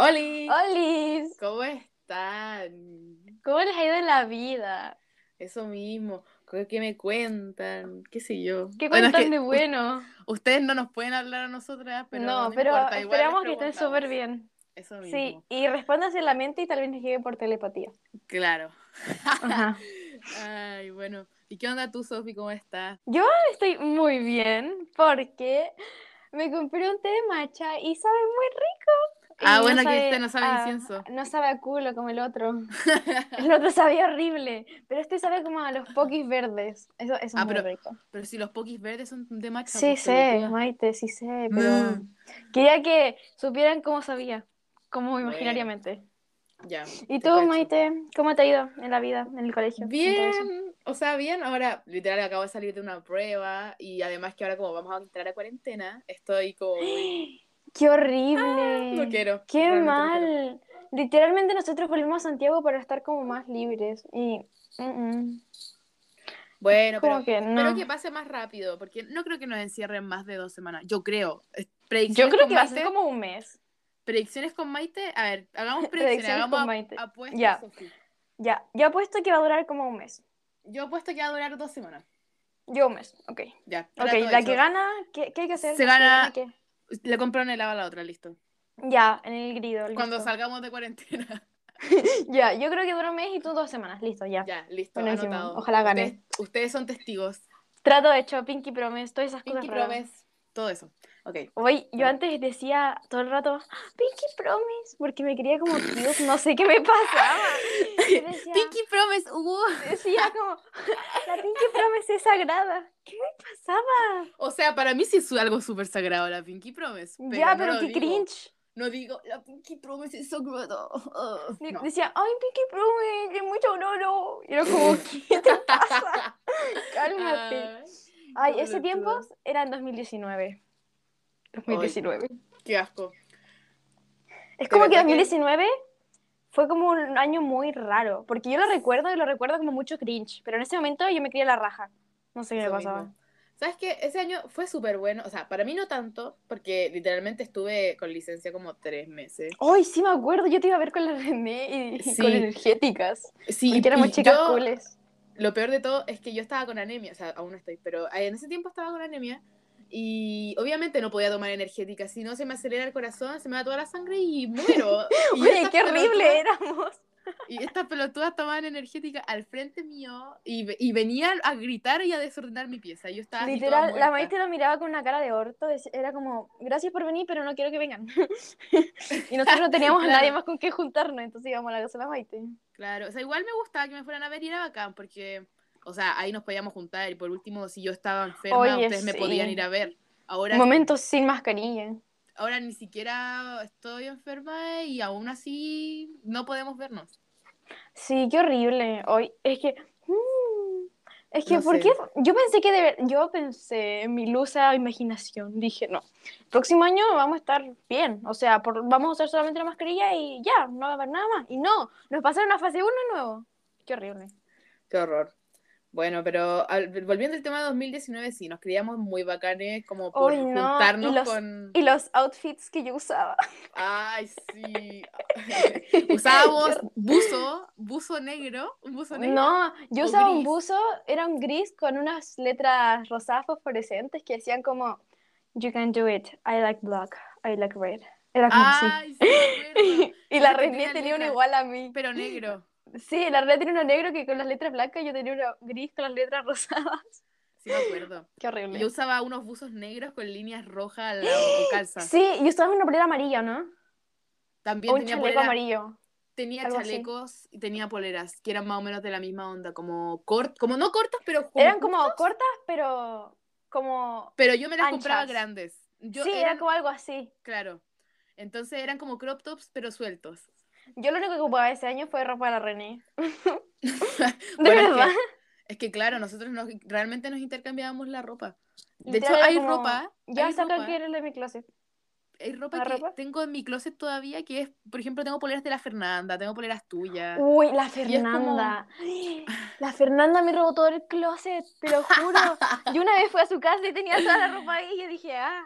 ¡Oli! ¡Holis! ¿Cómo están? ¿Cómo les ha ido en la vida? Eso mismo. ¿Qué me cuentan? ¿Qué sé yo? ¿Qué Bueno, es cuentan que de bueno? Ustedes no nos pueden hablar a nosotras, pero no, no pero importa, igual les esperamos que estén súper bien. Eso Sí, mismo. y respóndanse en la mente y tal vez les llegue por telepatía. Claro. Ajá. Ay, bueno. ¿Y qué onda tú, Sofi? ¿Cómo estás? Yo estoy muy bien porque me compré un té de matcha y sabe muy rico. Y Ah, bueno, que este no sabe a- incienso. No sabe a culo como el otro. El otro sabía horrible, pero este sabe como a los pokis verdes. Eso, eso Ah, es muy pero- rico. Pero si los pokis verdes son de matcha. Sí pues, sé. Maite, sí sé, pero Mm. quería que supieran cómo sabía, como imaginariamente. Ya. ¿Y tú. Maite, cómo te ha ido en la vida, en el colegio? Bien, o sea, bien, ahora literal acabo de salir de una prueba y además que ahora como vamos a entrar a cuarentena, estoy como muy... ¡Qué horrible! No quiero. ¡Qué realmente no mal! quiero. Literalmente nosotros volvimos a Santiago para estar como más libres y... mm, mm. Bueno, Como pero, que no. pero que pase más rápido, porque no creo que nos encierren más de dos semanas. Yo creo. Eh, Yo Predicciones creo que va a Maite- ser como un mes. Predicciones con Maite. A ver, hagamos predicciones, Predicciones hagamos con ap- Maite. apuestas, Ya. Ya, yo apuesto que va a durar como un mes. Yo apuesto que va a durar dos semanas. Yo un mes, ok. Ya. Ok, la que gana, ¿qué, qué hay que hacer? Se ¿La que gana-? Le compré un helado a la otra, listo. Ya, en el grido. Cuando salgamos de cuarentena. Ya, yo creo que dura un mes y tú dos semanas, listo, ya. ya, listo, Buenísimo. anotado. Ojalá gane. Ustedes, ustedes son testigos. Trato hecho, Pinky Promise, todas esas Pinky cosas raras. Promise, todo eso. Ok. Oye, yo antes decía todo el rato Pinky Promise porque me quería como cute, no sé qué me pasaba. Yo decía, Pinky Promise, uh. decía como la Pinky Promise es sagrada. ¿Qué me pasaba? O sea, para mí sí es algo súper sagrado la Pinky Promise. Pero ya, no pero lo qué digo. cringe. No digo, la Pinky Promise es sagrada. Uh, no. Decía, ay, Pinky Promise, es mucho oro. Y era como, ¿qué te pasa? Cálmate. Ay, Ay, ese tiempo era en 2019. 2019. Qué asco. Es como que verdad que- 2019 fue como un año muy raro, porque yo lo recuerdo y lo recuerdo como mucho cringe, pero en ese momento yo me creía la raja. No sé qué me pasaba. mismo. ¿Sabes qué? Ese año fue súper bueno. O sea, para mí no tanto, porque literalmente estuve con licencia como tres meses. Ay, sí me acuerdo, yo te iba a ver con la René y Sí. con energéticas. Sí, porque éramos chicas yo- cooles. Lo peor de todo es que yo estaba con anemia, o sea, aún no estoy, pero en ese tiempo estaba con anemia y obviamente no podía tomar energética, si no se me acelera el corazón, se me va toda la sangre y muero. Y Oye, estas qué horrible éramos. Y estas pelotudas tomaban energética al frente mío y, y venían a gritar y a desordenar mi pieza. Yo estaba Literal, la. Maite lo miraba con una cara de orto, era como, gracias por venir, pero no quiero que vengan. y nosotros no teníamos a nadie más con qué juntarnos, entonces íbamos a la casa de la Maite. Claro, o sea, igual me gustaba que me fueran a ver y era bacán porque, o sea, ahí nos podíamos juntar y por último, si yo estaba enferma, Oye, ustedes me sí. podían ir a ver. Ahora, Momentos sin mascarilla. ahora ni siquiera estoy enferma y aún así no podemos vernos. Sí, qué horrible. Hoy es que mm, es que No ¿por sé. qué? Yo pensé que de ver- yo pensé en mi lusa imaginación. Dije, no. El próximo año vamos a estar bien, o sea, por- vamos a usar solamente la mascarilla y ya, no va a haber nada más. Y no, nos pasaron a fase 1 nuevo. Qué horrible. Qué horror. Bueno, pero al- volviendo al tema de 2019, sí, nos creíamos muy bacanes como por no, juntarnos y los- con... Y los outfits que yo usaba. Ay, sí. Usábamos buzo, buzo negro, un buzo negro. No, yo usaba un buzo, era un gris con unas letras rosadas fosforescentes que decían como You can do it, I like black, I like red. Era como así. Ay, sí. Y la René tenía tenía uno letras. igual a mí. Pero negro. Sí, la René tenía uno negro que con las letras blancas, yo tenía uno gris con las letras rosadas. Sí, me acuerdo. Qué horrible. Yo usaba unos buzos negros con líneas rojas al lado calza. Sí, y usaba una polera amarilla, ¿no? También O un tenía, chaleco polera- amarillo. tenía algo así. chalecos y tenía poleras que eran más o menos de la misma onda, como cort, como no cortas, pero como Eran como cortas, pero como... pero yo me las compraba grandes. Yo sí, eran, era como algo así. claro. Entonces eran como crop tops, pero sueltos. Yo lo único que ocupaba ese año fue ropa de la René. De Bueno, es que- verdad. Es que claro, nosotros nos, realmente nos intercambiábamos la ropa. De hecho, hay como, ropa, Ya saca que eres de mi closet. hay ropa ¿La que ropa? tengo en mi closet todavía, que es, por ejemplo, tengo poleras de la Fernanda, tengo poleras tuyas. Uy, la como- Fernanda. La Fernanda me robó todo el closet, te lo juro. Yo una vez fui a su casa y tenía toda la ropa ahí y yo dije, ah,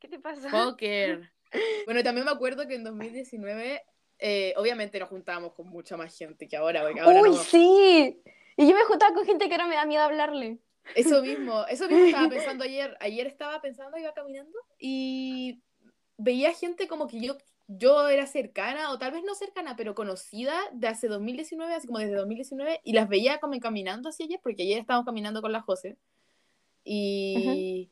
¿qué te pasa? Poker. Bueno, también me acuerdo que en 2019, eh, obviamente nos juntábamos con mucha más gente que ahora. porque ahora Uy, no- sí. Y yo me juntaba con gente que ahora me da miedo hablarle. Eso mismo, eso mismo estaba pensando ayer. Ayer estaba pensando, iba caminando y veía gente como que yo, yo era cercana, o tal vez no cercana, pero conocida de hace 2019, así como desde 2019, y las veía como caminando hacia ayer, porque ayer estábamos caminando con la José. Y,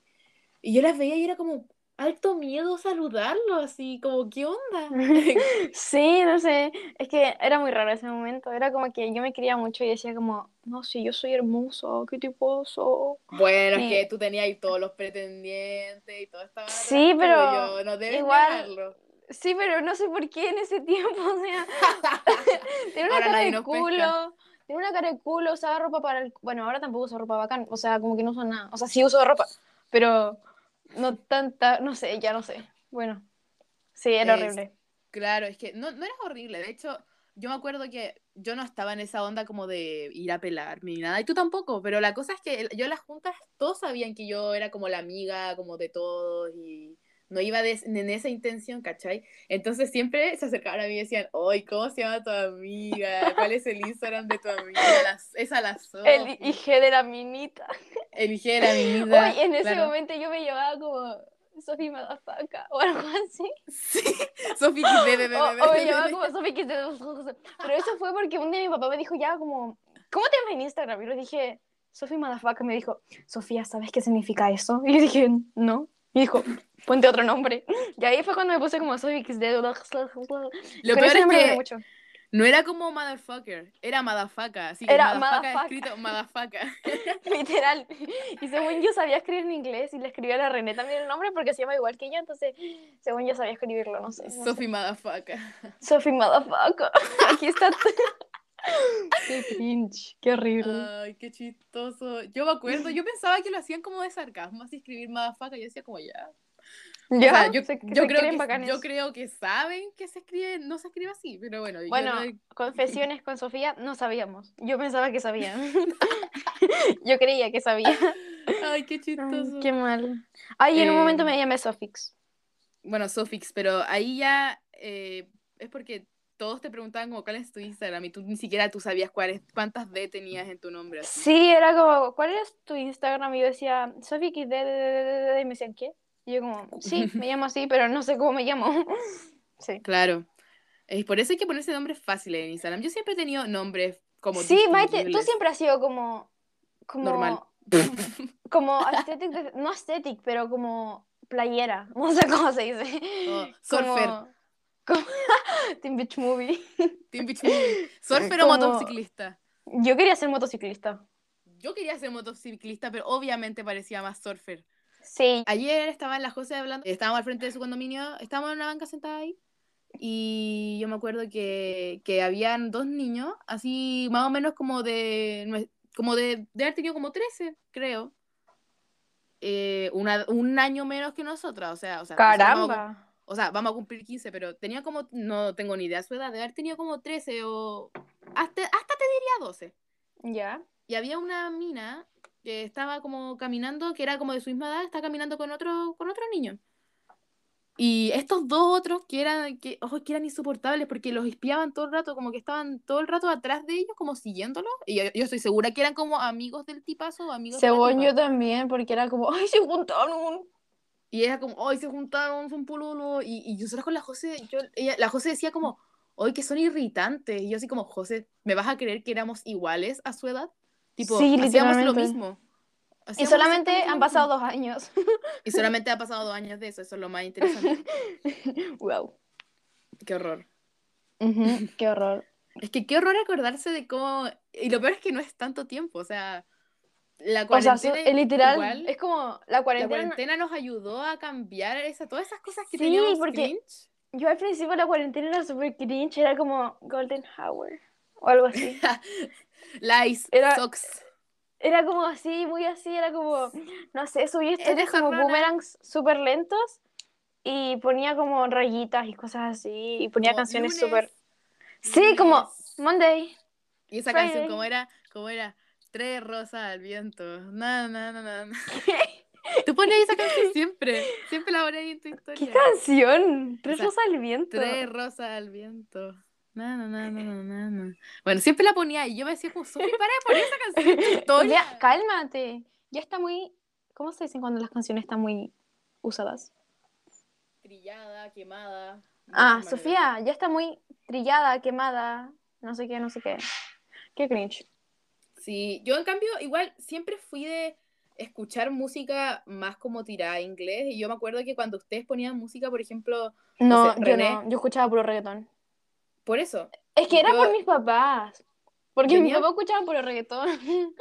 y yo las veía y era como alto miedo saludarlo, así como, ¿qué onda? Sí, no sé, es que era muy raro ese momento, era como que yo me quería mucho y decía como, no, sí, yo soy hermoso, qué tiposo. Bueno, es que tú tenías ahí todos los pretendientes y todo estaba Sí, pero tuyo, no debes igual- negarlo. Sí, pero no sé por qué en ese tiempo, o sea, tenía una Ahora cara de nos pesca. culo, tenía una cara de culo, usaba ropa para el... Bueno, ahora tampoco uso ropa bacán, o sea, como que no uso nada, o sea, sí uso ropa, pero no tanta, no sé, ya no sé. Bueno, sí, era Es- horrible. Claro, es que no, no era horrible. De hecho, yo me acuerdo que yo no estaba en esa onda como de ir a pelarme ni nada, y tú tampoco, pero la cosa es que yo en las juntas todos sabían que yo era como la amiga como de todos y no iba de- en esa intención, ¿cachai? Entonces siempre se acercaban a mí y decían, ¡Ay, ¿cómo se llama tu amiga? ¿Cuál es el Instagram de tu amiga? La- esa la Sofi". El IG de la minita. Eligiera mi vida. Oye, en ese claro. momento yo me llamaba como Sophie Madafaca o algo así. Sí, Sofi, de, de, de, O, de, me de, llamaba de. como Sophie que Pero eso fue porque un día mi papá me dijo ya como, ¿cómo te llamas en Instagram? Y le dije, Sophie Madafaca. Me dijo, Sofía, ¿sabes qué significa eso? Y yo dije, no. Y dijo, ponte otro nombre. Y ahí fue cuando me puse como Sophie XD. Lo peor es que mucho. no era como motherfucker, era madafaca, así Era madafaca motherfucker. escrito madafaca. Literal. Y según yo sabía escribir en inglés y le escribí a la René también el nombre porque se llama igual que yo, entonces según yo sabía escribirlo, no sé. no Sophie madafaca. sé. Sophie Motherfucker. Aquí está. Qué cringe, qué horrible. Ay, qué chistoso. Yo me acuerdo, yo pensaba que lo hacían como de sarcasmo, así escribir madafaca, yo decía como ya. O sea, yo, se- yo se creo que, yo creo que saben que se escribe, no se escribe así, pero bueno. Bueno, no- confesiones con Sofía, no sabíamos. Yo pensaba que sabían. yo creía que sabía. Ay, qué Ay, chistoso. qué mal. Ay, en un Eh, momento me llamé Sofix. Bueno, Sofix, pero ahí ya eh, es porque todos te preguntaban como cuál es tu Instagram y tú ni siquiera tú sabías cuáles, cuántas D tenías en tu nombre. así. Sí, era como, ¿cuál es tu Instagram? Y yo decía, Sofix, de, de, de, de, de, y me decían, ¿qué? Y yo como, sí, me llamo así, pero no sé cómo me llamo. Sí. Claro. Es por eso hay que ponerse nombres fáciles en Instagram. Yo siempre he tenido nombres como Sí, Maite, tú siempre has sido como, como, Normal. como aesthetic, no aesthetic, pero como playera, no sé cómo se dice. Oh, surfer. Como, como Teen Beach Movie. Teen Beach Movie. Surfer o Como- motociclista. Yo quería ser motociclista. Yo quería ser motociclista, pero obviamente parecía más surfer. Sí, Ayer estaba en la José hablando, estábamos al frente de su condominio, estábamos en una banca sentada ahí, y yo me acuerdo que, que habían dos niños, así más o menos como de, como de, de haber tenido como 13, creo. Eh, una- un año menos que nosotras, o sea, o sea, caramba. o sea, vamos a cumplir 15, pero tenía como, no tengo ni idea su edad, de haber tenido como 13 o hasta, hasta te diría 12. Ya. Y había una mina que estaba como caminando, que era como de su misma edad, estaba caminando con otro, con otro niño. Y estos dos otros que eran, que, ojo, que eran insoportables porque los espiaban todo el rato, como que estaban todo el rato atrás de ellos, como siguiéndolos. Y yo, yo estoy segura que eran como amigos del tipazo o amigos Según yo también, porque era como, ay, se juntaron. Y era como, hoy se juntaron, son pololo. Y, y nosotros con la José, yo, ella, la José decía como, hoy que son irritantes. Y yo así como, José, ¿me vas a creer que éramos iguales a su edad? Tipo, Sí, hacíamos lo mismo. Y Hacíamos solamente exactamente lo han pasado dos años. Y solamente ha pasado dos años de eso, eso es lo más interesante. wow. Qué horror. Ujú, Qué horror. Es que qué horror acordarse de cómo... Y lo peor es que no es tanto tiempo, o sea, la O sea, cuarentena es literal, igual, es como la la cuarentena. cuarentena nos ayudó a cambiar esa, todas esas cosas que Sí, teníamos porque- cringe. Yo al principio la cuarentena era súper cringe, era como Golden Hour o algo así. Lies, Era- socks. Era como así, muy así, era como, no sé, subía historias Eres como jarrona. boomerangs súper lentos y ponía como rayitas y cosas así y ponía Como canciones súper... Sí, como. Monday. Y esa Friday. canción, como era? como era? Tres rosas al viento. Na, na, na, na. Tú pones esa canción siempre. Siempre la pones en tu historia. ¿Qué canción? Tres rosas al viento. Tres rosas al viento. Na, na, na, na, na. Bueno, siempre la ponía y yo me decía como, Sofi, para de poner esa canción. Sofía, cálmate. Ya está muy. ¿Cómo se dicen cuando las canciones están muy usadas? Trillada, quemada. Ah. Sofía, ya está muy trillada, quemada, no sé qué, no sé qué. Qué cringe. Sí, yo en cambio igual siempre fui de escuchar música más como tirada a inglés y yo me acuerdo que cuando ustedes ponían música, por ejemplo, No, sé, yo René. no, yo escuchaba puro reggaetón. Por eso, Es que era Yo- por mis papás. Porque mi papá escuchaba puro reggaetón.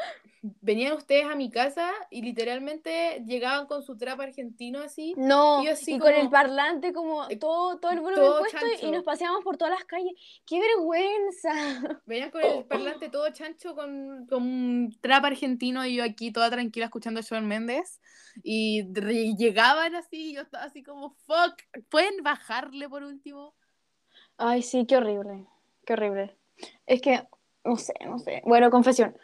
venían ustedes a mi casa y literalmente llegaban con su trap argentino así. No, Y así y con el como- parlante como eh, todo, todo el volumen todo puesto y- y chancho. nos paseábamos por todas las calles. ¡Qué vergüenza! Venían con Oh. el parlante todo chancho con, con un trap argentino y yo aquí toda tranquila escuchando a Shawn Méndez. Y llegaban así y yo estaba así como, fuck, ¿pueden bajarle por último? Ay, sí, qué horrible. Qué horrible. Es que, no sé, no sé. Bueno, confesión.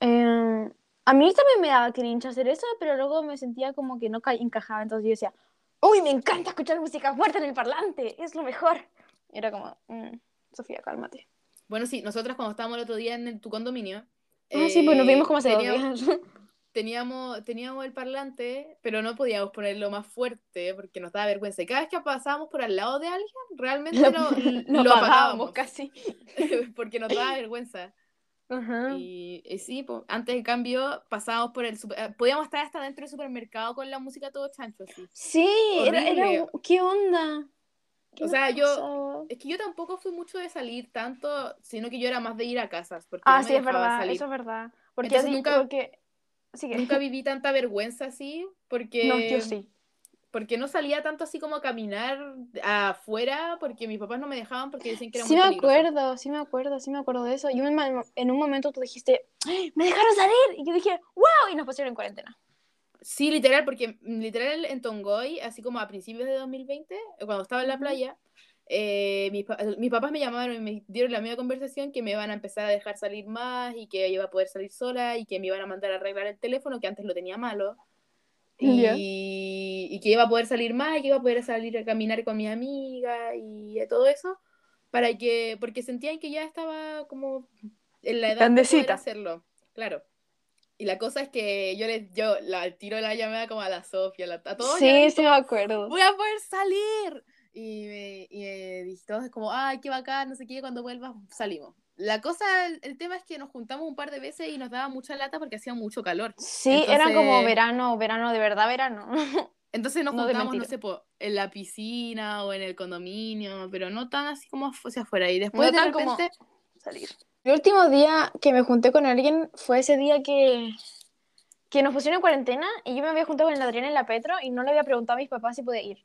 Eh, a mí también me daba cringe hacer eso, pero luego me sentía como que no ca- encajaba. Entonces yo decía, uy, me encanta escuchar música fuerte en el parlante, es lo mejor. Y era como, "Mm, Sofía, cálmate. Bueno, sí, nosotras cuando estábamos el otro día en el- tu condominio. Ah, sí, pues nos eh, vimos como dos teníamos-. teníamos, teníamos el parlante, pero no podíamos ponerlo más fuerte porque nos daba vergüenza. Y cada vez que pasábamos por al lado de alguien, realmente Lo, lo, lo lo apagábamos apagábamos casi. porque nos daba vergüenza. Y, y sí, antes en cambio pasábamos por el super- eh, podíamos estar hasta dentro del supermercado con la música todo chancho así. Sí, era, era. ¿qué onda? ¿Qué O sea, yo-? Es que yo tampoco fui mucho de salir tanto, sino que yo era más de ir a casas. Porque Ah, no me sí, es verdad, salir. eso es verdad. Porque así, nunca- porque... Sí, que- Nunca viví tanta vergüenza así, porque... No, yo sí. porque no salía tanto así como a caminar afuera, porque mis papás no me dejaban porque decían que era Sí muy me peligroso. acuerdo, sí me acuerdo, sí me acuerdo de eso. Y un ma- en un momento tú dijiste, ¡Ay, ¡me dejaron salir! Y yo dije, ¡wow! Y nos pusieron en cuarentena. Sí, literal, porque mm, literal en Tongoy, así como a principios de 2020, eh, cuando estaba en la playa, eh, mis, mis papás me llamaron y me dieron la misma conversación que me iban a empezar a dejar salir más y que iba a poder salir sola y que me iban a mandar a arreglar el teléfono, que antes lo tenía malo. Y, Ya. y que iba a poder salir más y que iba a poder salir a caminar con mi amiga y todo eso, para que, porque sentían que ya estaba como en la edad de poder hacerlo, claro. Y la cosa es que yo les, yo la al tiro la llamada como a la Sofía, a, la- a todos, Sí, sí me acuerdo. voy a poder salir. Y me, y me todos como, ay, qué bacán, no sé qué, cuando vuelvas salimos. La cosa, el, el tema es que nos juntamos un par de veces y nos daba mucha lata porque hacía mucho calor. Sí, era como Entonces- verano, verano de verdad, verano. Entonces nos No juntamos, no mentira. sé, po, en la piscina o en el condominio, pero no tan así como hacia afuera. Y después de tan como- repente, Salir. El último día que me junté con alguien fue ese día que, que nos pusieron en cuarentena y yo me había juntado con el Adrián en la Petro y no le había preguntado a mis papás si podía ir.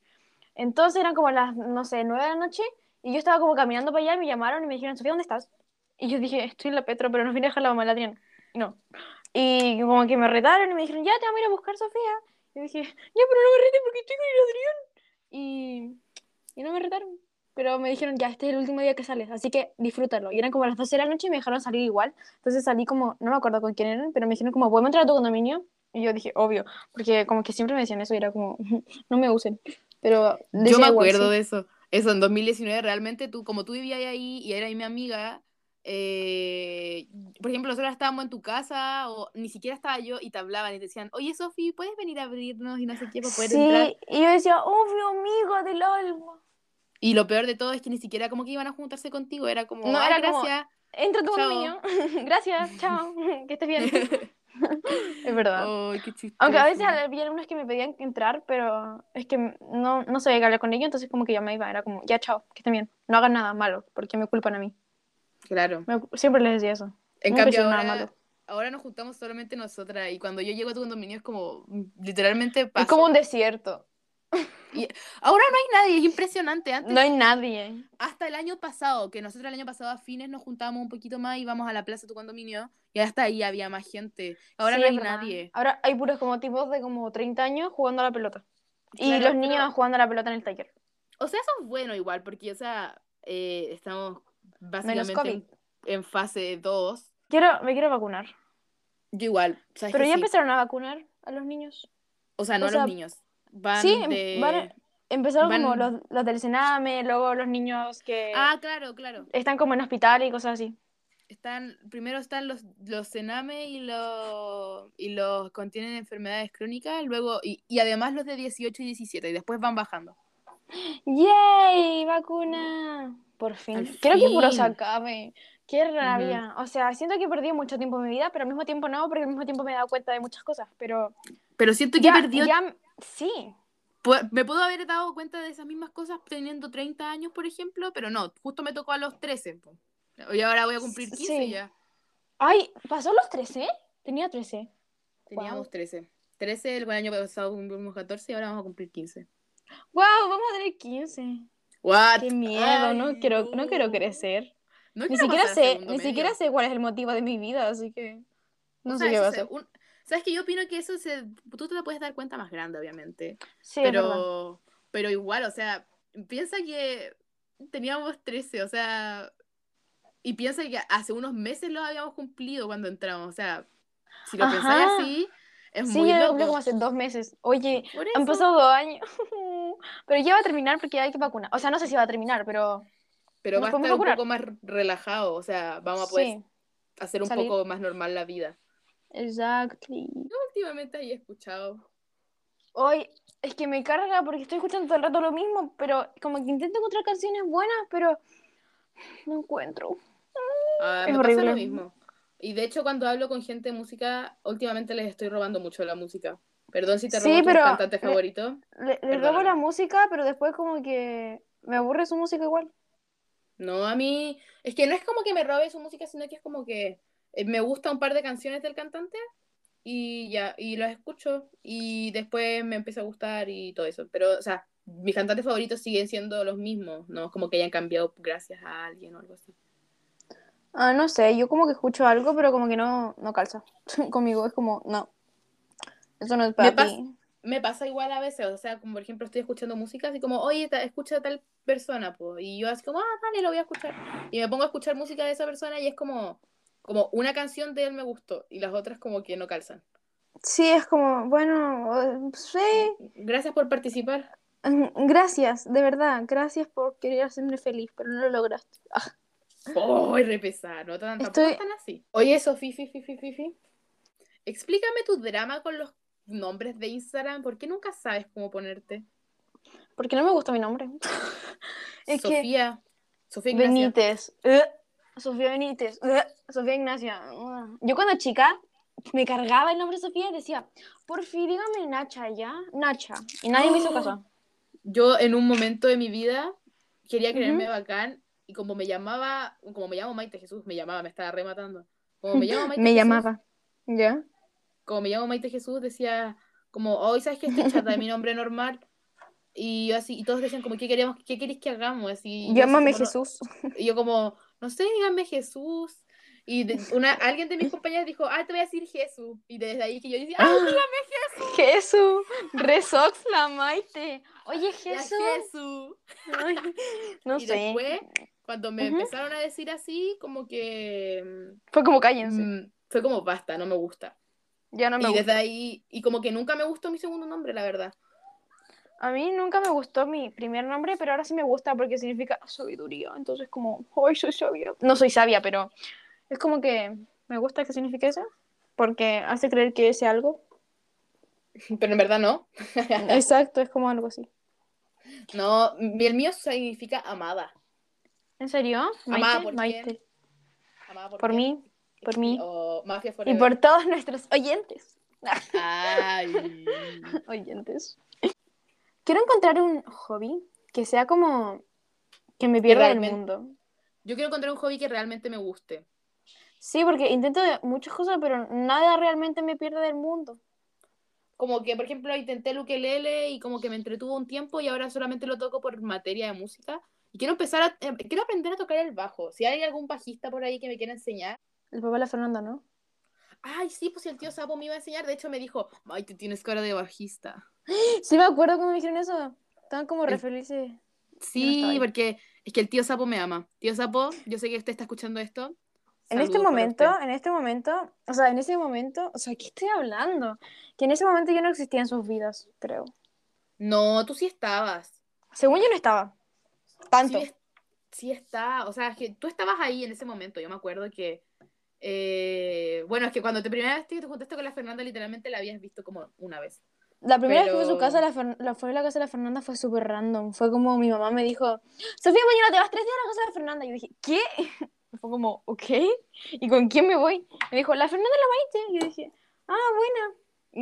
Entonces eran como las, no sé, nueve de la noche y yo estaba como caminando para allá y me llamaron y me dijeron, Sofía, ¿dónde estás? Y yo dije, estoy en la Petro, pero nos viene a dejar la mamá del Adrián. Y no. Y como que me retaron y me dijeron, ya te vamos a ir a buscar, Sofía. Y dije, ya, pero no me reten porque estoy con el Adrián. Y, y no me retaron. Pero me dijeron, ya, este es el último día que sales, así que disfrútalo. Y eran como las 12 de la noche y me dejaron salir igual. Entonces salí como, no me acuerdo con quién eran, pero me dijeron como, ¿podemos entrar a tu condominio? Y yo dije, obvio, porque como que siempre me decían eso y era como, no me usen. Pero yo me acuerdo sí. de eso. Eso en 2019, realmente tú, como tú vivías ahí y eras mi amiga, eh, por ejemplo, nosotros estábamos en tu casa o ni siquiera estaba yo y te hablaban y te decían, oye, Sofi, ¿puedes venir a abrirnos y no sé qué para poder entrar? Sí, y yo decía, obvio, amigo del alma. Y lo peor de todo es que ni siquiera como que iban a juntarse contigo, era como, No, "Ay, era como- gracias. Entra a tu condominio. Gracias, chao, que estés bien. es verdad. Ay, qué. Aunque a veces había unos que me pedían entrar, pero es que no, no sabía qué hablar con ellos, entonces como que yo me iba, era como, ya, chao, que estén bien. No hagan nada malo, porque me culpan a mí. Claro. Me- siempre les decía eso. En Nunca cambio, nada ahora, malo. ahora nos juntamos solamente nosotras y cuando yo llego a tu condominio es como, mm, literalmente paso. Es como un desierto. Ahora no hay nadie, es impresionante. Antes, No hay nadie. hasta el año pasado, que nosotros el año pasado a fines nos juntábamos un poquito más y íbamos a la plaza de tu condominio y hasta ahí había más gente. Ahora Sí, no hay nadie. Ahora hay puros como tipos de como 30 años jugando a la pelota. Y Claro, los pero- niños jugando a la pelota en el taller. O sea, eso es bueno igual, porque, o sea, eh, estamos básicamente en, en fase 2. Quiero, me quiero vacunar. Yo igual, ¿sabes Pero ya sí? empezaron a vacunar a los niños. O sea, no O a los niños. Van sí, de... van empezaron como los, los del Sename, luego los niños que Ah, claro, claro. están como en hospital y cosas así. Están, primero están los, los Sename y los, y los contienen enfermedades crónicas, luego, y, y además los de 18 y 17, y después van bajando. ¡Yay! ¡Vacuna! Por fin. Al Quiero que puro se acabe. Qué rabia. O sea, siento que he perdido mucho tiempo en mi vida, pero al mismo tiempo no, porque al mismo tiempo me he dado cuenta de muchas cosas. Pero Pero siento que ya, he perdido ya- sí. Me puedo haber dado cuenta de esas mismas cosas teniendo 30 años, por ejemplo, pero no, justo me tocó a los 13. po. Y ahora voy a cumplir 15 Sí. ya. Ay, ¿pasó los 13? Tenía 13. Teníamos Wow. 13. 13, el año pasado cumplimos 14 y ahora vamos a cumplir 15. ¡Wow! Vamos a tener 15. What? ¡Qué miedo! Ay, no, quiero, no quiero crecer. No Ni siquiera sé, ni medio. siquiera sé cuál es el motivo de mi vida, así que no O sé sea, qué va a hacer. un- ¿Sabes que Yo opino que eso se, tú te la puedes dar cuenta más grande, obviamente. Sí, pero, pero igual, o sea, piensa que teníamos 13, o sea, y piensa que hace unos meses lo habíamos cumplido cuando entramos, o sea, si lo pensáis Ajá. así, es Sí, muy yo lo cumplí como hace dos meses. Oye, han pasado dos años. Pero ya va a terminar porque hay que vacunar. O sea, no sé si va a terminar, pero Pero va a estar un poco más relajado, o sea, vamos a poder sí, hacer un salir. poco más normal la vida. Exactly. Yo últimamente ahí he escuchado. Hoy es que me carga porque estoy escuchando todo el rato lo mismo, pero como que intento encontrar canciones buenas, pero no encuentro. Ah, Es me pasa lo horrible. mismo. Y de hecho, cuando hablo con gente de música, últimamente les estoy robando mucho la música. Perdón si te Sí, robo tu pero cantante me- favorito. Le, le robo la música, pero después como que me aburre su música igual. No, a mí. Es que no es como que me robe su música, sino que es como que me gusta un par de canciones del cantante y ya, y las escucho y después me empieza a gustar y todo eso. Pero, o sea, mis cantantes favoritos siguen siendo los mismos, no es como que hayan cambiado gracias a alguien o algo así. Ah, no sé, yo como que escucho algo, pero como que no, no calza. Conmigo es como, no. Eso no es para Me pas- ti. Me pasa igual a veces, o sea, como por ejemplo estoy escuchando música, así como, oye, escucha a tal persona, pues, y yo así como, ah, dale, lo voy a escuchar. Y me pongo a escuchar música de esa persona y es como, como una canción de él me gustó y las otras como que no calzan. Sí, es como, bueno, eh, sí. Gracias por participar. Mm, Gracias, de verdad, gracias por querer hacerme feliz, pero no lo lograste. Ah, ¡Ay, re pesada! No tan, Estoy- tan así. Oye, Sofi, Fifi, Fifi, Fifi. Explícame tu drama con los nombres de Instagram. ¿Por qué nunca sabes cómo ponerte? porque no me gusta mi nombre. es que Sofía. Sofía Ignacia. Benítez, eh, Sofía Benítez, Sofía Ignacia. ah. Yo cuando chica me cargaba el nombre Sofía y decía, por fin dígame Nacha ya, Nacha. Y nadie me hizo caso. Yo en un momento de mi vida quería creerme bacán y como me llamaba, como me llamo Maite Jesús, me llamaba, me estaba rematando. Como me llamo Maite Me Jesús, llamaba. ¿Ya? como me llamo Maite Jesús, decía como, hoy sabes que estoy chata de mi nombre normal. Y yo así, y todos decían como, ¿qué queremos, qué queréis que hagamos? Así, yo así Llámame como, Jesús. Y yo como, no sé, díganme Jesús. Y de- una, alguien de mis compañeras dijo, ah, te voy a decir Jesús. Y desde ahí que yo decía, ah, Jesús. Resox la Maite. Oye, Jesús. Jesús. Ay, no y sé. después, cuando me Ujú. empezaron a decir así, como que mm, Fue como cállense. mm, fue como, basta, no me gusta. Ya no me y gusta. desde ahí, y como que nunca me gustó mi segundo nombre, la verdad. A mí nunca me gustó mi primer nombre, pero ahora sí me gusta porque significa sabiduría. Entonces, como, hoy soy sabia. No soy sabia, pero es como que me gusta que signifique eso. Porque hace creer que sé algo. Pero en verdad no. Exacto, es como algo así. No, mi- el mío significa amada. ¿En serio? Amada, Maite, ¿por Maite. Amada por, Por mí, por mí. O Mafia Y por todos nuestros oyentes. Ay. oyentes. Quiero encontrar un hobby que sea como que me pierda del mundo. Yo quiero encontrar un hobby que realmente me guste. Sí, porque intento de muchas cosas, pero nada realmente me pierde del mundo. Como que, por ejemplo, intenté el ukelele y como que me entretuvo un tiempo y ahora solamente lo toco por materia de música. Y quiero empezar a... eh, quiero aprender a tocar el bajo. Si hay algún bajista por ahí que me quiera enseñar. El papá de la Fernanda, ¿no? Ay, sí, pues si el tío Sapo me iba a enseñar. De hecho, me dijo, ay, tú tienes cara de bajista. Sí, me acuerdo cuando me dijeron eso. Estaban como re El- felices. No Sí, porque es que el tío Sapo me ama. Tío Sapo, yo sé que usted está escuchando esto. En este momento, en este momento, o sea, en ese momento, o sea, ¿qué estoy hablando? Que en ese momento yo no existía en sus vidas, creo. No, tú sí estabas. Según yo no estaba. Tanto. Sí, sí está, o sea, es que tú estabas ahí en ese momento, yo me acuerdo que, eh, bueno, es que cuando te primera vez te juntaste con la Fernanda, literalmente la habías visto como una vez. La primera vez que fui a su casa, la, Fer- la, fue a la casa de la Fernanda fue súper random. Fue como mi mamá me dijo, Sofía, mañana te vas tres días a la casa de la Fernanda. Y yo dije, ¿qué? Fue como, ok. ¿Y con quién me voy? Me dijo, la Fernanda y la Maite. Y yo dije, ah, buena.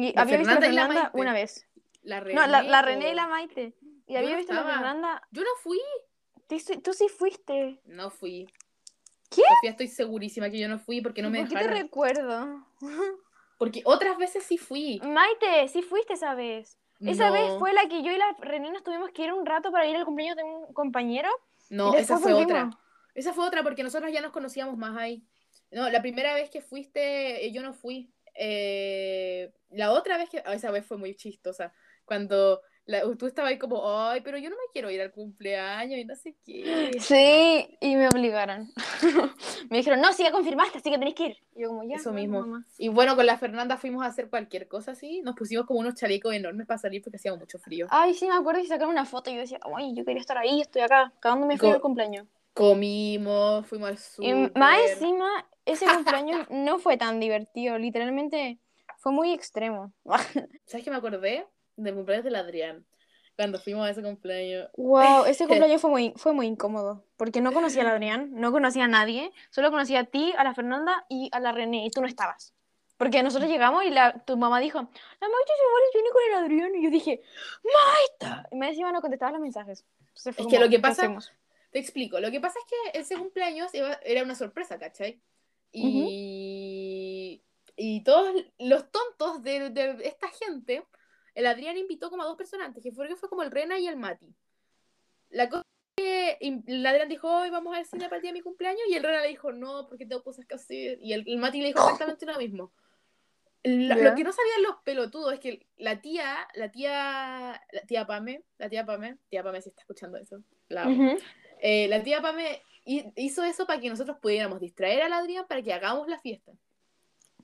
Y La había visto a la Fernanda la una vez. La René. No, la, René y la Maite. Y había visto a la. Fernanda. Yo no fui, Tú, sí- tú sí fuiste. no fui. ¿Qué? Sofía, estoy segurísima que yo no fui porque no me ¿Por qué te recuerdo? Porque otras veces sí fui. Maite, sí fuiste esa vez. Esa No, vez fue la que yo y la René nos tuvimos que ir un rato para ir al cumpleaños de un compañero. No, esa fue volvimos. otra. Esa fue otra porque nosotros ya nos conocíamos más ahí. No, la primera vez que fuiste, eh, yo no fui. Eh, la otra vez que, ah, esa vez fue muy chistosa. Cuando la- tú estabas ahí como, ay, pero yo no me quiero ir al cumpleaños y no sé qué. Sí, y me obligaron. me dijeron, no, sí, ya confirmaste, así que tenés que ir. Y yo como, ya. Eso mismo. mamá". Y bueno, con la Fernanda fuimos a hacer cualquier cosa así. Nos pusimos como unos chalecos enormes para salir porque hacía mucho frío. Ay, sí, me acuerdo y sacaron una foto y yo decía, ay, yo quería estar ahí, estoy acá, cagándome frío el cumpleaños. Comimos, fuimos al Y súper. más encima, ese cumpleaños no fue tan divertido, literalmente fue muy extremo. ¿Sabes qué me acordé? Del cumpleaños del Adrián. Cuando fuimos a ese cumpleaños. wow, ese cumpleaños fue muy, fue muy incómodo, porque no conocía al Adrián, no conocía a nadie, solo conocía a ti, a la Fernanda y a la René, y tú no estabas. Porque nosotros llegamos y la, tu mamá dijo, la Maite se va viene con el Adrián, y yo dije, ¡Maita! Y me decía, no contestaba los mensajes. Entonces fue Es que como, lo que ¿qué pasa- hacemos? Te explico. Lo que pasa es que ese cumpleaños iba- era una sorpresa, ¿cachai? Y, y todos los tontos de, de esta gente, el Adrián invitó como a dos personas antes, que fue, fue como el Rena y el Mati. La cosa que el Adrián dijo, hoy vamos al cine para el día de mi cumpleaños, y el Rena le dijo, no, porque tengo cosas que hacer. Y el, el Mati le dijo exactamente lo mismo. La-. Lo que no sabían los pelotudos es que la tía, la tía, la tía Pame, la tía Pame, tía Pame si está escuchando eso, la amo. Ujú. Eh, la tía Pame hi- hizo eso para que nosotros pudiéramos distraer al Adrián para que hagamos la fiesta.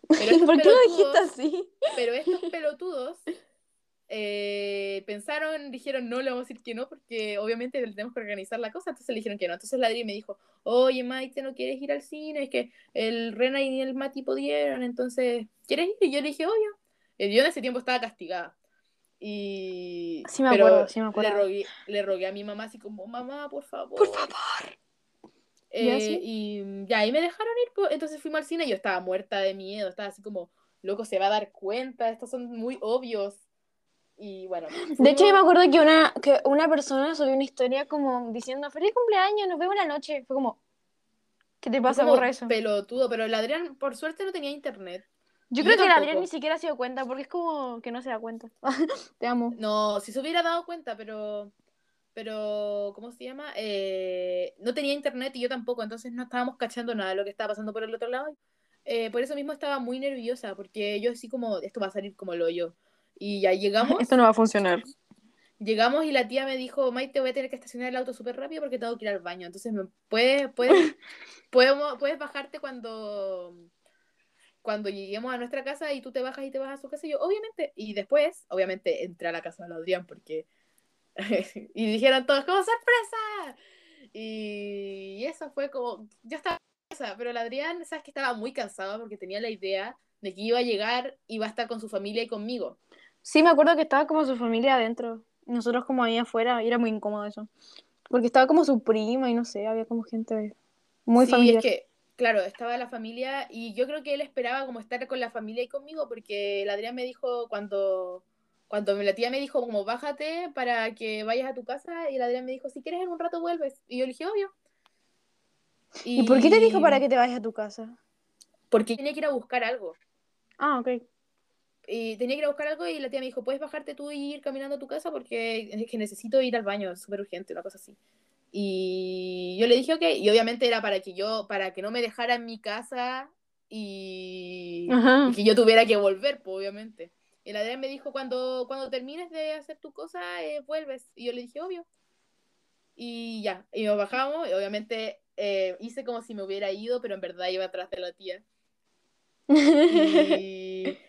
Pero ¿Por qué lo dijiste así? Pero estos pelotudos eh, pensaron, dijeron, no, le vamos a decir que no, porque obviamente tenemos que organizar la cosa. Entonces le dijeron que no. Entonces la Adri me dijo, oye, Maite, ¿no quieres ir al cine? Es que el Rena y el Mati pudieron, entonces, ¿quieres ir? Y yo le dije. Y yo en ese tiempo estaba castigada. Y... Sí me pero acuerdo, sí me acuerdo. Le rogué, le rogué a mi mamá así como, mamá, por favor. Por favor. Eh, ¿Ya, sí? Y ya ahí me dejaron ir, pues, entonces fuimos al cine y yo estaba muerta de miedo, estaba así como, loco, se va a dar cuenta, estos son muy obvios. Y bueno. De hecho, yo me acuerdo que una, que una persona subió una historia como diciendo, feliz cumpleaños, nos vemos la noche. Fue como, ¿qué te pasa? Borra eso. pelotudo, pero el Adrián, por suerte, no tenía internet. Yo y creo yo que el Adrián ni siquiera se dio cuenta, porque es como que no se da cuenta. Te amo. No, si se hubiera dado cuenta, pero. Pero, ¿cómo se llama? Eh, no tenía internet y yo tampoco, entonces no estábamos cachando nada de lo que estaba pasando por el otro lado. Eh, por eso mismo estaba muy nerviosa, porque yo así como, esto va a salir como el hoyo. Y ya llegamos. Esto no va a funcionar. Llegamos y la tía me dijo, Maite, voy a tener que estacionar el auto súper rápido porque tengo que ir al baño. Entonces, ¿me puedes, puedes, podemos, puedes bajarte cuando, cuando lleguemos a nuestra casa y tú te bajas y te vas a su casa? Y yo, obviamente. Y después, obviamente, entré a la casa de la Adrián porque... y dijeron todos, como sorpresa. Y, y eso fue como... Yo estaba pero el Adrián, sabes que estaba muy cansado porque tenía la idea de que iba a llegar y iba a estar con su familia y conmigo. Sí, me acuerdo que estaba como su familia adentro. y Nosotros como ahí afuera, y era muy incómodo eso. Porque estaba como su prima y no sé, había como gente muy sí, familiar. es que, claro, estaba la familia y yo creo que él esperaba como estar con la familia y conmigo porque el Adrián me dijo cuando, cuando la tía me dijo como bájate para que vayas a tu casa y el Adrián me dijo si quieres en un rato vuelves y yo le dije obvio. ¿Y por qué te dijo para que te vayas a tu casa? Porque tenía que ir a buscar algo. Ah, ok. Y tenía que ir a buscar algo y la tía me dijo, ¿puedes bajarte tú y ir caminando a tu casa? Porque es que necesito ir al baño, es súper urgente, una cosa así. Y yo le dije, ok, y obviamente era para que yo, para que no me dejara en mi casa y, y que yo tuviera que volver, pues obviamente. Y la Adrián me dijo, cuando, cuando termines de hacer tu cosa, eh, vuelves. Y yo le dije, obvio. Y ya, y nos bajamos, y obviamente eh, hice como si me hubiera ido, pero en verdad iba atrás de la tía. Y,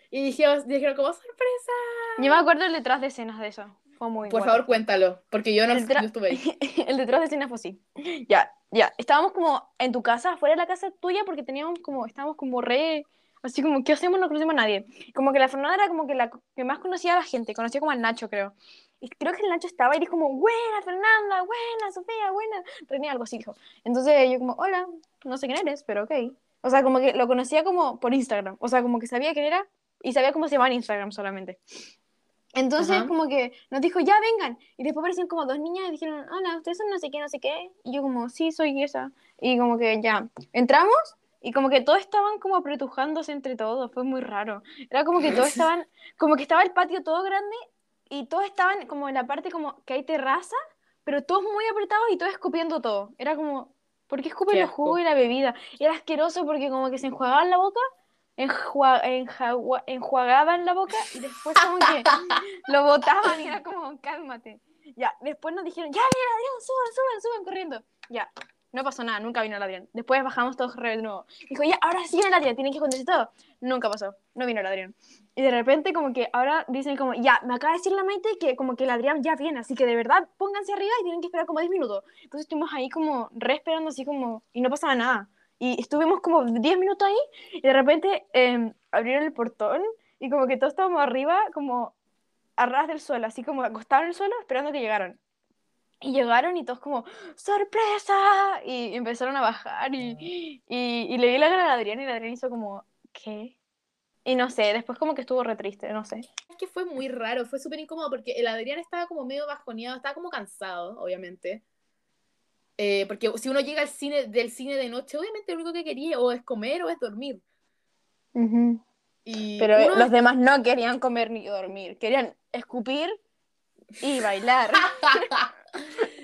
y dijeron, dijeron como sorpresa. Yo me acuerdo el detrás de escenas de eso. Fue muy Por bueno. favor, cuéntalo, porque yo no, yo estuve ahí. el detrás de escenas fue así. Ya, ya. Estábamos como en tu casa, afuera de la casa tuya, porque teníamos como, estábamos como re, así como, ¿qué hacemos? No conocemos a nadie. Como que la Fernanda era como que la que más conocía a la gente, conocía como al Nacho, creo. Y creo que el Nacho estaba y dijo como, buena Fernanda, buena Sofía, buena. René, algo así dijo. Entonces yo como, hola, no sé quién eres, pero ok. O sea, como que lo conocía como por Instagram. O sea, como que sabía quién era y sabía cómo se llamaba en Instagram solamente. Entonces, Ajá. como que nos dijo, ya vengan. Y después aparecieron como dos niñas y dijeron, hola, ustedes son no sé qué, no sé qué. Y yo, como, sí, soy esa. Y como que ya, entramos y como que todos estaban como apretujándose entre todos. Fue muy raro. Era como que todos estaban, como que estaba el patio todo grande y todos estaban como en la parte como que hay terraza, pero todos muy apretados y todos escupiendo todo. Era como, ¿por qué escupen los jugos y la bebida? Y era asqueroso porque como que se enjuagaban la boca, enjua- enjagua- enjuagaban la boca y después como que lo botaban y era como, cálmate. Ya, después nos dijeron, ya viene Adrián, suban, suban, suban corriendo. Ya, no pasó nada, nunca vino el Adrián. Después bajamos todos de nuevo. Dijo, ya, ahora sí viene el Adrián, tienen que esconderse todo. Nunca pasó, no vino el Adrián. Y de repente como que ahora dicen como, ya, me acaba de decir la Maite que como que el Adrián ya viene, así que de verdad pónganse arriba y tienen que esperar como 10 minutos. Entonces estuvimos ahí como re esperando así como, y no pasaba nada. Y estuvimos como 10 minutos ahí y de repente em, abrieron el portón y como que todos estábamos arriba como a ras del suelo, así como acostados en el suelo esperando que llegaran. Y llegaron y todos como, ¡sorpresa! Y empezaron a bajar y, y, y le di la cara a Adrián y Adrián hizo como, ¿qué? Y no sé, después como que estuvo re triste, no sé. Es que fue muy raro, fue súper incómodo porque el Adrián estaba como medio bajoneado, estaba como cansado, obviamente. Eh, porque si uno llega al cine, del cine de noche, obviamente lo único que quería o es comer o es dormir. Y Pero uno- los demás no querían comer ni dormir, querían escupir y bailar.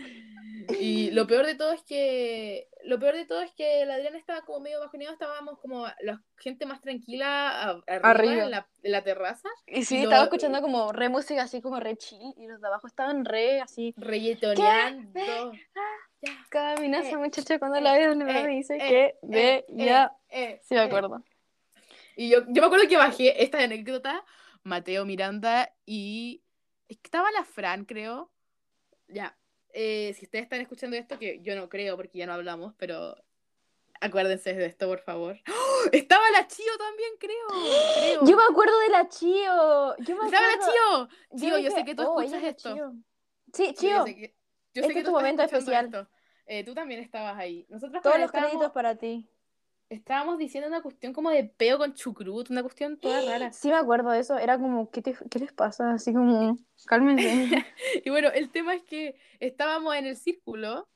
Y lo peor de todo es que lo peor de todo es que el Adrián estaba como medio bajoneado, estábamos como la gente más tranquila a- arriba, Arriba. En, la, en la terraza, Y sí, lo- estaba escuchando como re música así como re chill y los de abajo estaban re así. reggaetoneando. Ya. Camina esa Eh, muchacha cuando eh, la ve donde eh, me dice eh, que eh, ve eh, ya. eh, Sí, me eh. acuerdo. Y yo, yo me acuerdo que bajé esta anécdota, Mateo Miranda y estaba la Fran, creo. Ya, eh, si ustedes están escuchando esto, que yo no creo porque ya no hablamos, pero acuérdense de esto, por favor. ¡Oh! Estaba la Chío también, creo. creo. Yo me acuerdo de la Chío. Yo me Estaba la acuerdo. Chío. Yo Chío, yo dije, sé que tú "Oh, escuchas esto. Chío". Sí, Chío. yo sé que, yo sé este que es tu momento especial. esto. Eh, tú también estabas ahí. Nosotros Todos los créditos para ti. Estábamos diciendo una cuestión como de peo con chucrut, una cuestión toda rara. Sí, me acuerdo de eso. Era como, ¿qué, te- qué les pasa? Así como, cálmense. Y bueno, el tema es que estábamos en el círculo,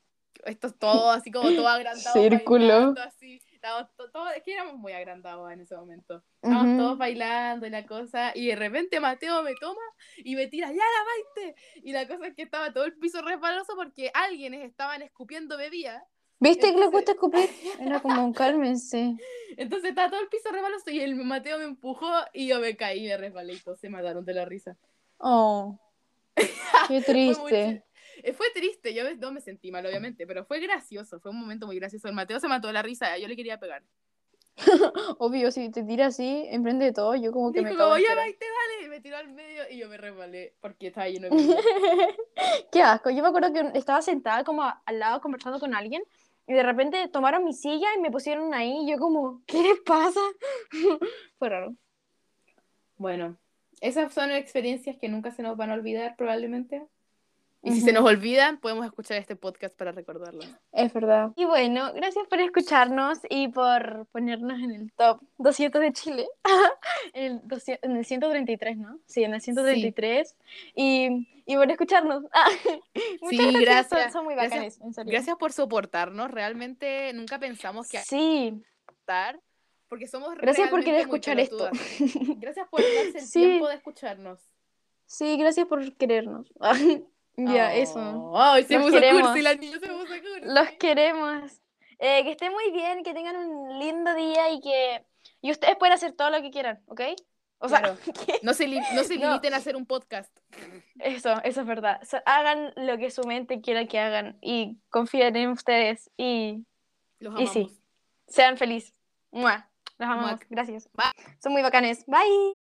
esto es todo así como todo agrandado. Círculo. así. Estábamos to- todo- es que éramos muy agrandados en ese momento. Estábamos Ujú. todos bailando y la cosa, y de repente Mateo me toma y me tira, ¡ya la Maite! Y la cosa es que estaba todo el piso resbaloso porque alguien estaban escupiendo bebida. ¿Viste que le cuesta escupir? Era como, cálmense. Entonces estaba todo el piso resbaloso y el Mateo me empujó y yo me caí, me resbalé y todos se mataron de la risa. Oh, qué Fue, muy triste. chi- eh, fue triste, yo no me sentí mal, obviamente, pero fue gracioso, fue un momento muy gracioso. El Mateo se mató de la risa, yo le quería pegar. Obvio, si te tira así, enfrente de todo, yo como que me Dijo cago como, ya. Maite, dale, y me tiró al medio y yo me resbalé porque estaba lleno de. Qué asco. Yo me acuerdo que estaba sentada como al lado conversando con alguien y de repente tomaron mi silla y me pusieron ahí y yo como, ¿qué les pasa? Fue raro. Bueno, esas son experiencias que nunca se nos van a olvidar probablemente. Y si Ujú. se nos olvidan, podemos escuchar este podcast para recordarlo. Es verdad. Y bueno, gracias por escucharnos y por ponernos en el top 200 de Chile. en, el 200 en el 133, ¿no? Sí, en el 133. Y, y por escucharnos. Muchas Sí, gracias. Son, son muy Gracias- bacanes, en serio. Gracias por soportarnos, realmente nunca pensamos que Sí, estar, porque somos gracias por querer escuchar esto. Gracias por darse el Sí. tiempo de escucharnos. Sí, gracias por querernos. Ya, eso. Oh, Ay, se Los puso queremos. cursi, la niña se puso cursi. Los queremos. Eh, que estén muy bien, que tengan un lindo día y que y ustedes pueden hacer todo lo que quieran, ¿ok? O sea, Claro. No se, li- no se No. limiten a hacer un podcast. eso, eso es verdad. So- hagan lo que su mente quiera que hagan y confíen en ustedes y Los Y amamos. sí. Sean felices. Mua. Los amamos. Muac. Gracias. Bye. Son muy bacanes. Bye.